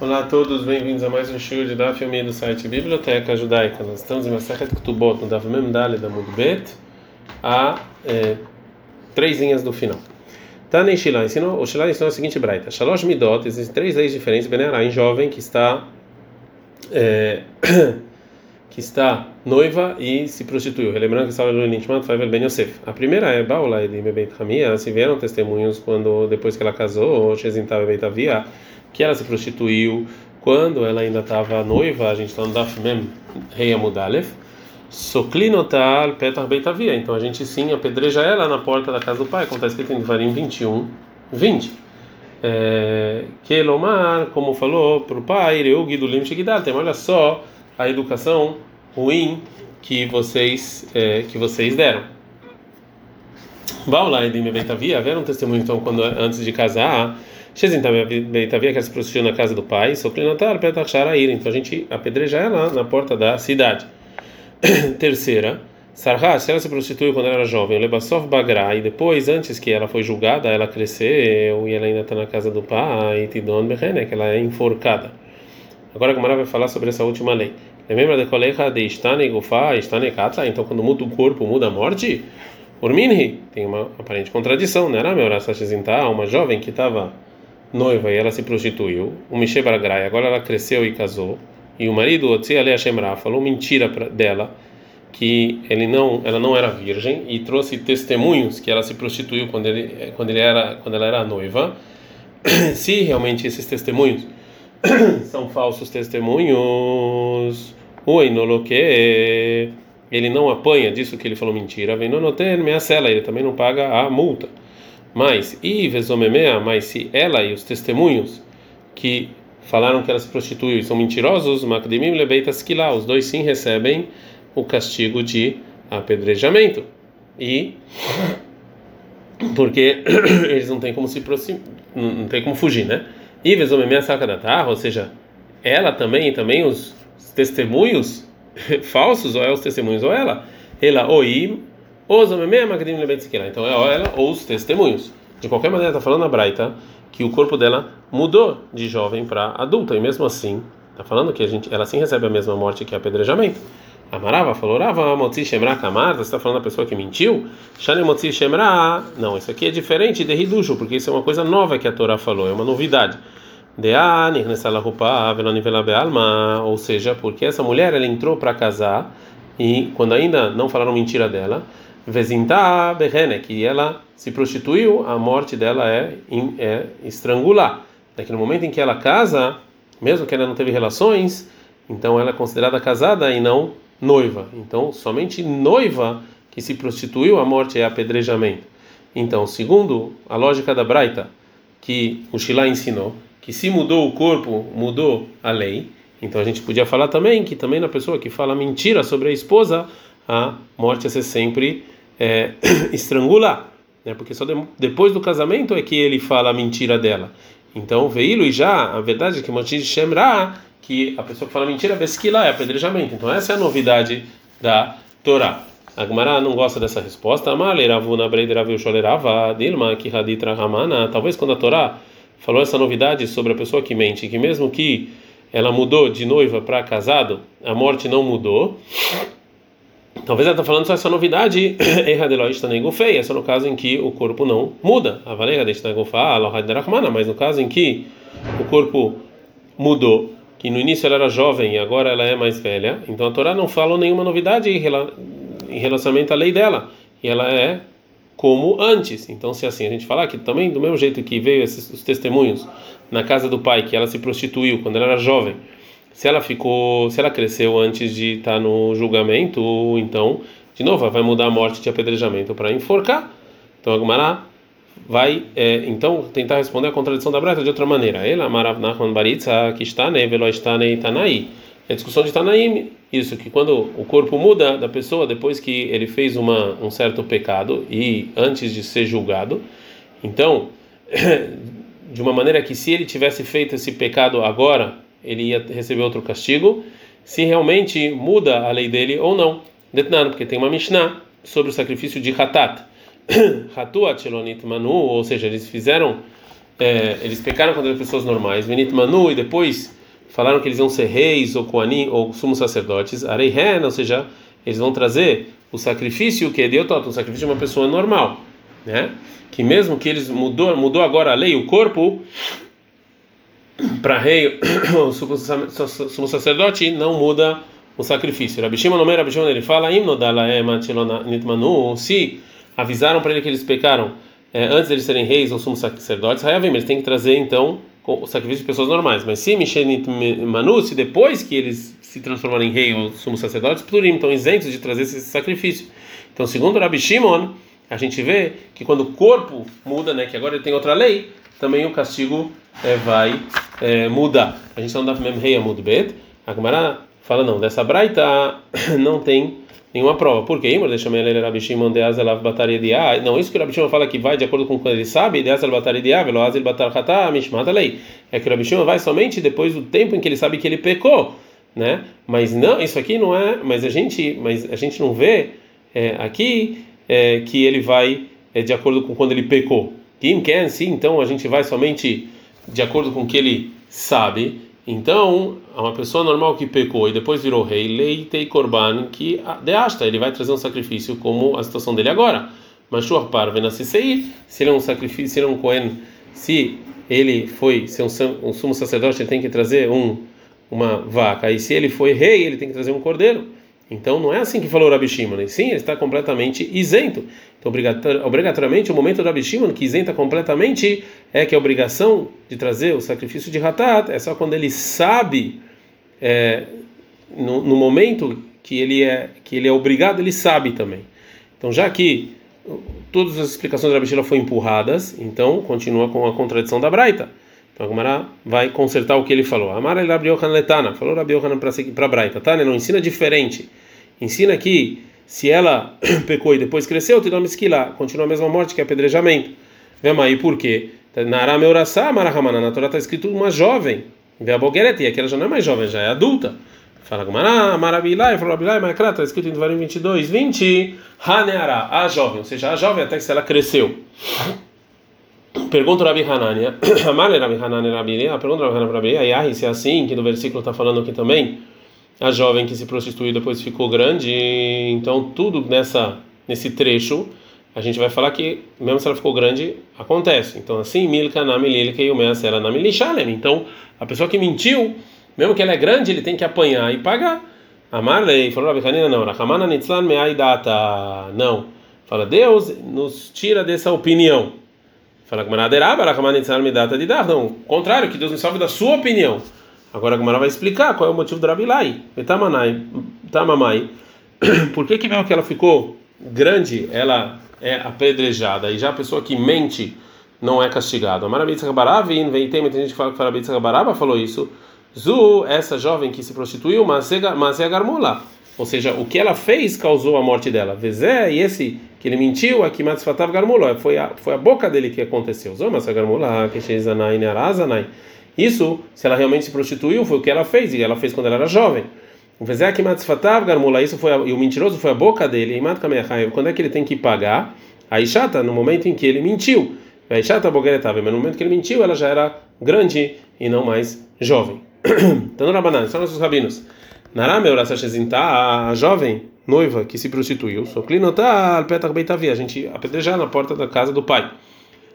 Olá a todos, bem-vindos a mais um show de Daf Yomi do site Biblioteca Judaica. Nós estamos em Masechet Ketubot, no Daf Mem Dale da Mudbet, a é, três linhas do final. Tane Shilá ensinou, o Shilá ensinou a seguinte braita: Shalosh Midot, existem três leis diferentes, Benerá, em jovem que está é, que está noiva e se prostituiu. Relembrando que estava no Faivel Ben Yosef. A primeira é Baula de Beit Hamia, se vieram testemunhos quando depois que ela casou, Shezintava Beit Avia, que ela se prostituiu quando ela ainda estava noiva, a gente está no Daf Mem Rei Amudalef, Soklinotal Petar Beitavia. Então a gente sim apedreja ela na porta da casa do pai, como está escrito em Varim 21, 20. É, que Lomar, como falou para o pai, eu guido lim tem olha só a educação ruim que vocês é, que vocês deram. Baula e Beitavia, haveram um testemunho então quando antes de casar Beitavia que se prostituiu na casa do pai, Soklinatar Petar Sharair. Então a gente apedreja ela na porta da cidade. Terceira, Sarha, se ela se prostituiu quando era jovem, Lebasov Bagra, e depois, antes que ela foi julgada, ela cresceu e ela ainda está na casa do pai, Tidon Behene, que ela é enforcada. Agora a Gamara vai falar sobre essa última lei. Lembra de colega de Istane Gufa, Istane Katla? Então quando muda o corpo, muda a morte? Urminhi, tem uma aparente contradição, não era meu uma jovem que estava noiva e ela se prostituiu, o Mishe Baragrai, agora ela cresceu e casou, e o marido, Otzi Ale Hashemra, falou mentira dela, que ele não, ela não era virgem, e trouxe testemunhos que ela se prostituiu quando, ele, quando, ele era, quando ela era noiva. se realmente esses testemunhos são falsos testemunhos, o Enoloque, ele não apanha disso que ele falou mentira, vem no ele também não paga a multa. Mas, e Vezomemea, mas se ela e os testemunhos que falaram que ela se prostituiu e são mentirosos, Lebeitas lá, os dois sim recebem o castigo de apedrejamento. E porque eles não têm como se não tem como fugir, né? Tarra, ou seja, ela também também os testemunhos falsos, ou é os testemunhos ou ela, ela oim então é ela ou os testemunhos. De qualquer maneira, está falando a Braita que o corpo dela mudou de jovem para adulta e mesmo assim está falando que a gente, ela sim recebe a mesma morte que apedrejamento. Amarava falou, Rava Motzi Shemra Kamar, você está falando da pessoa que mentiu? Shane Motzi Shemra, não, isso aqui é diferente de Hiducho, porque isso é uma coisa nova que a Torá falou, é uma novidade. Ou seja, porque essa mulher ela entrou para casar e quando ainda não falaram mentira dela, Vezinta Behene, que ela se prostituiu, a morte dela é, é estrangular. Daqui no momento em que ela casa, mesmo que ela não teve relações, então ela é considerada casada e não noiva. Então, somente noiva que se prostituiu, a morte é apedrejamento. Então, segundo a lógica da Braita, que o Shilá ensinou, que se mudou o corpo, mudou a lei. Então a gente podia falar também que também na pessoa que fala mentira sobre a esposa, a morte é ser sempre é, estrangular, né? Porque só de, depois do casamento é que ele fala a mentira dela. Então, veio e já, a verdade é que Motiz Shemra, que a pessoa que fala mentira, lá é apedrejamento. Então, essa é a novidade da Torá. A Gemara não gosta dessa resposta. Talvez quando a Torá falou essa novidade sobre a pessoa que mente, que mesmo que ela mudou de noiva para casado, a morte não mudou. Talvez ela está falando só essa novidade, é só no caso em que o corpo não muda. A valega deixa mas no caso em que o corpo mudou, que no início ela era jovem e agora ela é mais velha, então a Torá não falou nenhuma novidade em relacionamento à lei dela, e ela é como antes. Então, se assim a gente falar que também do mesmo jeito que veio esses os testemunhos na casa do pai, que ela se prostituiu quando ela era jovem se ela ficou, se ela cresceu antes de estar tá no julgamento, então, de novo, vai mudar a morte de apedrejamento para enforcar. Então, a Gumara vai, é, então, tentar responder a contradição da Breta de outra maneira. Ela, Marav Baritza, que está, né, velo está, né. É a discussão de Tanaim, isso, que quando o corpo muda da pessoa, depois que ele fez uma, um certo pecado e antes de ser julgado, então, de uma maneira que se ele tivesse feito esse pecado agora, ele ia receber outro castigo, se realmente muda a lei dele ou não. Detnan, porque tem uma Mishnah sobre o sacrifício de Hatat. Hatuat Shelonit Manu, ou seja, eles fizeram é, eles pecaram contra pessoas normais, Benit Manu, e depois falaram que eles iam ser reis ou koanim ou sumos sacerdotes, Areihen, ou seja, eles vão trazer o sacrifício que é Deotot, o sacrifício de uma pessoa normal, né? Que mesmo que eles mudou mudou agora a lei, o corpo para rei ou sumo sacerdote não muda o sacrifício. Rabi Shimon Omer, Rabi Shimon ele fala, se avisaram para ele que eles pecaram é, antes de eles serem reis ou sumos sacerdotes, eles têm que trazer então o sacrifício de pessoas normais. Mas se Mishenit Manu, se depois que eles se transformarem em rei ou sumos sacerdotes, plurim, estão isentos de trazer esse sacrifício. Então, segundo Rabi Shimon, a gente vê que quando o corpo muda, né, que agora ele tem outra lei, também o castigo é, vai é, mudar. A gente não dá mesmo rei a mudbet. A Gemara fala não, dessa braita não tem nenhuma prova. Por quê? Não, isso que o Rabi Shimon fala que vai de acordo com o que ele sabe. É que o Rabi Shimon vai somente depois do tempo em que ele sabe que ele pecou, né? Mas não, isso aqui não é, mas a gente, mas a gente não vê é, aqui é, que ele vai é, de acordo com quando ele pecou. Quem quer, sim, então a gente vai somente de acordo com o que ele sabe. Então, uma pessoa normal que pecou e depois virou rei, leitei korban, que deasta, ele vai trazer um sacrifício como a situação dele agora. Mas Shuarpar se ele é um sacrifício, se ele é um Cohen, se ele foi ser um, um sumo sacerdote, ele tem que trazer um, uma vaca. E se ele foi rei, ele tem que trazer um cordeiro. Então não é assim que falou o Rabi Shimon. Sim, ele está completamente isento. Então, obrigatoriamente, o momento do Rabi Shimon que isenta completamente é que a obrigação de trazer o sacrifício de Hatat é só quando ele sabe, é, no, no, momento que ele, é, que ele é obrigado, ele sabe também. Então, já que todas as explicações do Rabi Shimon foram empurradas, então continua com a contradição da Braita. A Gemara vai consertar o que ele falou. Amara Rabi Yohan Letana, falou Rabi Yohan para Braita. Tânia não ensina diferente. Ensina que se ela pecou e depois cresceu, te dá uma esquila, continua a mesma morte que é apedrejamento. Vemos aí por quê? Na Arameurassá, Marahamana, na Torá está escrito uma jovem. Vê a Boguerete, aquela já não é mais jovem, já é adulta. Fala Gumara, Marabilai, Falabilai, Macra, está escrito em Devarim 22, 20, Haneara, a jovem, ou seja, a jovem até que ela cresceu. Pergunta Rabi Hanania, Amar Rabi Hanania, Rabi pergunta Rabi Hanania, Ayahi, se é assim, que no versículo está falando aqui também, a jovem que se prostituiu depois ficou grande, então tudo nessa nesse trecho a gente vai falar que mesmo se ela ficou grande acontece. Então assim, milka na mililka e o measera na milishalem. Então a pessoa que mentiu, mesmo que ela é grande, ele tem que apanhar e pagar. Amarlei falou Rabi Hanina não, Rahamana nitzlan meaidata não. Fala Deus nos tira dessa opinião. Fala que manaderaba Rahamana nitzlan meidata de dar não. Contrário, que Deus nos salve da sua opinião. Agora a Gemara vai explicar qual é o motivo do Rabilai. Tamamai. Por que que mesmo que ela ficou grande, ela é apedrejada e já a pessoa que mente não é castigada? Marabitza Gabarava, e tem muita gente que fala que Marabitza Gabarava falou isso. Zu, essa jovem que se prostituiu, mas é garmola. Ou seja, o que ela fez causou a morte dela. Vezé, e esse que ele mentiu, aqui Matzfatav garmola. Foi a, foi a boca dele que aconteceu. Zoma, garmola, que Sheizanai, Nearazanai. Isso, se ela realmente se prostituiu, foi o que ela fez, e ela fez quando ela era jovem. O Vezek Matzfatav Garmula, isso foi a, e o mentiroso foi a boca dele, e quando é que ele tem que pagar? A Ishata, no momento em que ele mentiu. A Ishata Bogeretav, mas no momento que ele mentiu, ela já era grande e não mais jovem. Então, Rabanan, são nossos rabinos. Narame a jovem noiva que se prostituiu, Soclinotá, Petach Beitavia, a gente apedrejar na porta da casa do pai.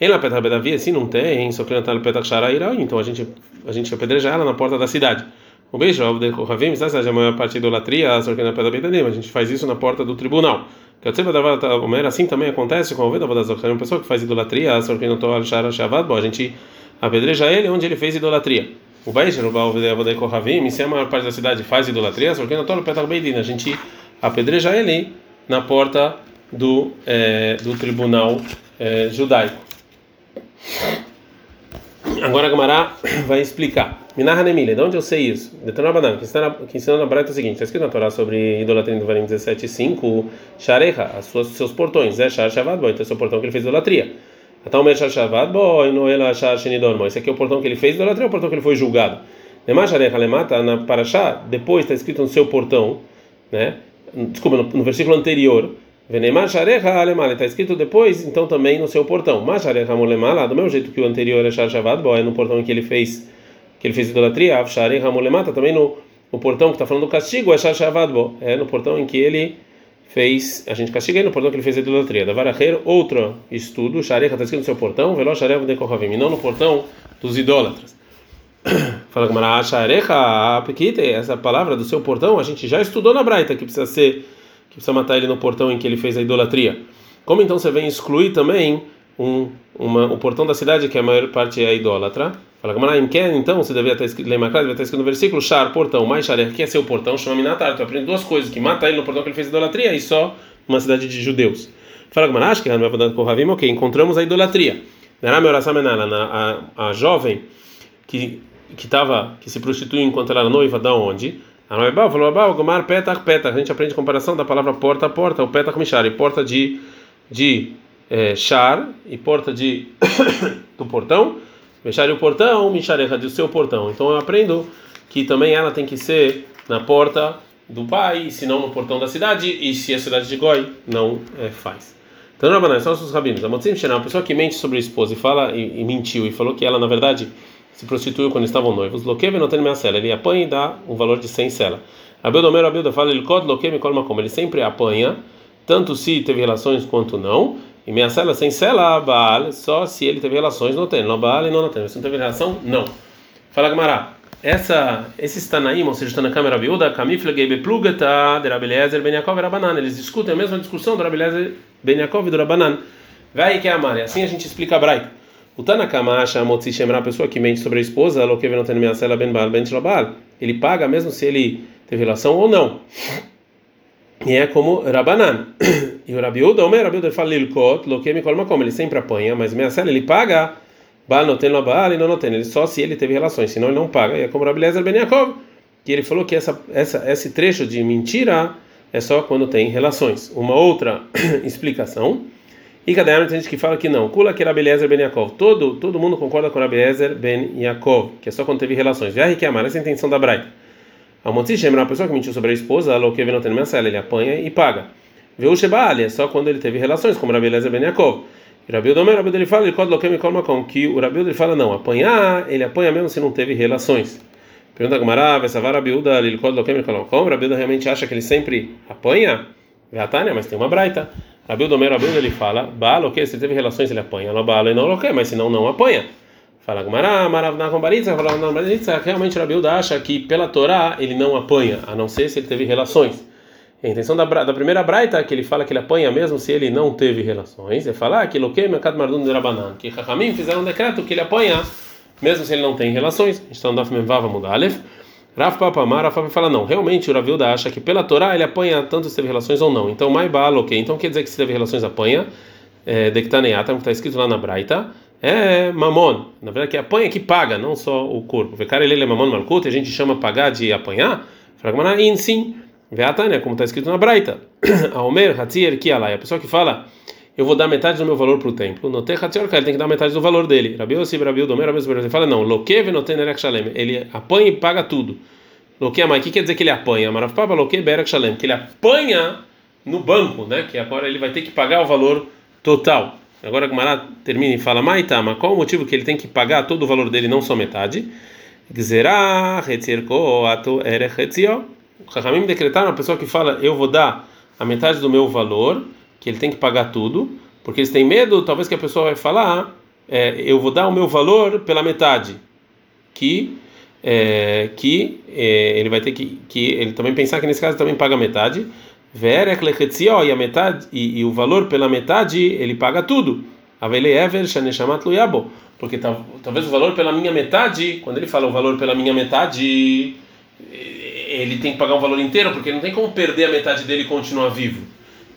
Em La Petach Bedavia, se não tem, no Petach Sharaira, então a gente a gente apedreja ela na porta da cidade. O beijo, o Ravim, essa a maior parte da idolatria, na Petach Beitadim, a gente faz isso na porta do tribunal. Assim também acontece com o Veda Vodazok, uma pessoa que faz idolatria, está Shara Shavad, bom, a gente apedreja ele onde ele fez idolatria. O Beijo, o Vodeko Ravim, se a maior parte da cidade faz idolatria, só que não está no Petach Beidim, a gente apedreja ele na porta do, é, do tribunal é, judaico. Agora a Gamará vai explicar. Minarra Nemile, de onde eu sei isso? Detanabanan, que que ensina na Breta é o seguinte: está escrito na Torá sobre idolatria em Devarim 17,5, Shareha, seus portões, é Shar Shavad então é o portão que ele fez idolatria. Esse aqui é o portão que ele fez idolatria ou o portão que ele foi julgado? Na Parashá, depois está escrito no seu portão, né? Desculpa, no, no versículo anterior está escrito depois, então também no seu portão. Do mesmo jeito que o anterior é shavad, é no portão que ele fez que ele fez idolatria, também no, no portão que está falando do castigo é shavad, é no portão em que ele fez, a gente castiga ele no portão que ele fez idolatria. Da varacher, outro estudo, sharecha está escrito no seu portão, velo sharecha de kohavim, não no portão dos idólatras. Fala com Mara, sharecha, essa palavra do seu portão, a gente já estudou na Braita que precisa ser que precisa matar ele no portão em que ele fez a idolatria. Como então você vem excluir também um, uma, o portão da cidade, que a maior parte é a idólatra? Fala Gamara, quer então você deveria estar escrito, deveria estar escrito no versículo, char, portão, mais char, que é seu portão, chama Minatar. Tu aprende duas coisas, que mata ele no portão que ele fez idolatria e só uma cidade de judeus. Fala Gamara, acho que não vai com Ravim, ok, encontramos a idolatria. A, a jovem que que estava que se prostituiu enquanto ela era noiva, da onde? A noiva falou: "Gomar petach petach". A gente aprende a comparação da palavra porta a porta, o petach mishar, e porta de de é, char e porta de do portão, mishar o portão, misharecha do seu portão. Então eu aprendo que também ela tem que ser na porta do pai, se não no portão da cidade, e se é cidade de Goi, não é, faz. Então, Rabanan, são os rabinos. A Motzim a pessoa que mente sobre a esposa e fala e, e mentiu e falou que ela, na verdade, se prostituiu quando estavam noivos, loqueve não tem minha cela, ele apanha e dá um valor de 100 cela. Abildomero Abilda fala, ele cot loqueve colma como, ele sempre apanha, tanto se teve relações quanto não, e minha cela sem cela, baal, só se ele teve relações, não tem, não baal e não, não tem, se não teve relação, não. Fala Gamará, essa, esse Tanaim, ou seja, está na câmera viúda, Kamifle Gebe Plugata, de Rabeliezer Ben Yaakov e Rabanan, eles discutem a mesma discussão do Rabeliezer Ben Yaakov e do Rabanan. Vai que é amar, assim a gente explica a Braita. O Tanakama acha Motzi Shemra, a pessoa que mente sobre a esposa, ben ben ele paga mesmo se ele teve relação ou não. E é como Rabanan. E o Rabiuda, o Rabiuda fala Lilkot, Lokemi Kolmakom, ele sempre apanha, mas Meacela ele paga, Baal tem Baal e não tem, ele só se ele teve relações, senão ele não paga. E é como Rabelezer Ben Yaakov, que ele falou que essa, essa, esse trecho de mentira é só quando tem relações. Uma outra explicação e cada tem gente que fala que não. Kula que Rabeliezer ben Yaakov. Todo, todo mundo concorda com Rabeliezer ben Yaakov, que é só quando teve relações. Viaje que amar, essa é a intenção da Braita. A Motzi uma pessoa que mentiu sobre a esposa, ela que não tem ele apanha e paga. Viu o é só quando ele teve relações, como Rabeliezer ben Yaakov. Rabi Odomer, Rabi ele fala, ele coloca loquem e colma que o Rabi ele fala não, apanhar, ele apanha mesmo se não teve relações. Pergunta a Gamara, Vesavar Rabi Uda, ele coloca loquem e colma como? Rabi realmente acha que ele sempre apanha? Gatania, mas tem uma Braita. Rabi Domero Rabi ele fala, Baal, que se teve relações ele apanha, não Baal e não o mas senão não apanha. Fala Gumara, Maravna Kombaritza, fala na Baritza, realmente Rabi acha que pela Torá ele não apanha, a não ser se ele teve relações. A intenção da, da primeira braita que ele fala que ele apanha mesmo se ele não teve relações, é falar que Loquei Mercad Mardun de Rabanan, que Chachamim fizeram um decreto que ele apanha mesmo se ele não tem relações. Então, Daf Memvava Mudalef. Rav Papa Amar, Rav Papa fala não. Realmente o Ravilda acha que pela Torá ele apanha tanto se teve relações ou não. Então, mai balo, ok. Então quer dizer que se teve relações apanha. É, Dektaneatam, que está escrito lá na Braita, é mamon. Na verdade, que apanha que paga, não só o corpo. Vecar ele é mamon malkut, a gente chama pagar de apanhar. Fragmana in sim. Veatania, como está escrito na Braita. A Omer, Hatzier, Kialai. A pessoa que fala eu vou dar metade do meu valor para o templo. No Techatzor, ele tem que dar metade do valor dele. Rabi Yossi, Rabi Udomer, Rabi Yossi, ele fala, não, Lokev no Tenerek Shalem. Ele apanha e paga tudo. Lokeamai, o que quer dizer que ele apanha? Marav Papa Loke Berek Shalem. Que ele apanha no banco, né? Que agora ele vai ter que pagar o valor total. Agora a Gemara termina e fala, Maita, mas qual o motivo que ele tem que pagar todo o valor dele, não só metade? Gzerah, Hetzirko, Ato, Erech, Hetzio. Chachamim decretaram a pessoa que fala, eu vou dar a metade do meu valor que ele tem que pagar tudo, porque eles têm medo, talvez que a pessoa vai falar, é, eu vou dar o meu valor pela metade, que é, que é, ele vai ter que, que ele também pensar que nesse caso também paga metade, e a metade e, e o valor pela metade ele paga tudo. Porque talvez o valor pela minha metade, quando ele fala o valor pela minha metade, ele tem que pagar o valor inteiro, porque não tem como perder a metade dele e continuar vivo.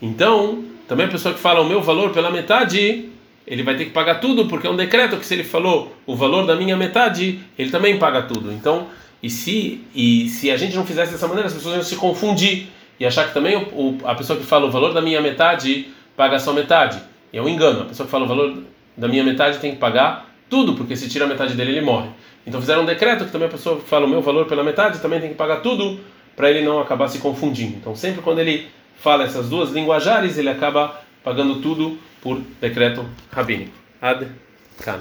Então, também a pessoa que fala o meu valor pela metade, ele vai ter que pagar tudo, porque é um decreto que se ele falou o valor da minha metade, ele também paga tudo. Então, e se, e se a gente não fizesse dessa maneira, as pessoas iam se confundir e achar que também o, a pessoa que fala o valor da minha metade paga só metade. É um engano. A pessoa que fala o valor da minha metade tem que pagar tudo, porque se tira a metade dele, ele morre. Então fizeram um decreto que também a pessoa que fala o meu valor pela metade também tem que pagar tudo, para ele não acabar se confundindo. Então sempre quando ele fala essas duas linguajares, ele acaba pagando tudo por decreto rabínico. Ad kan.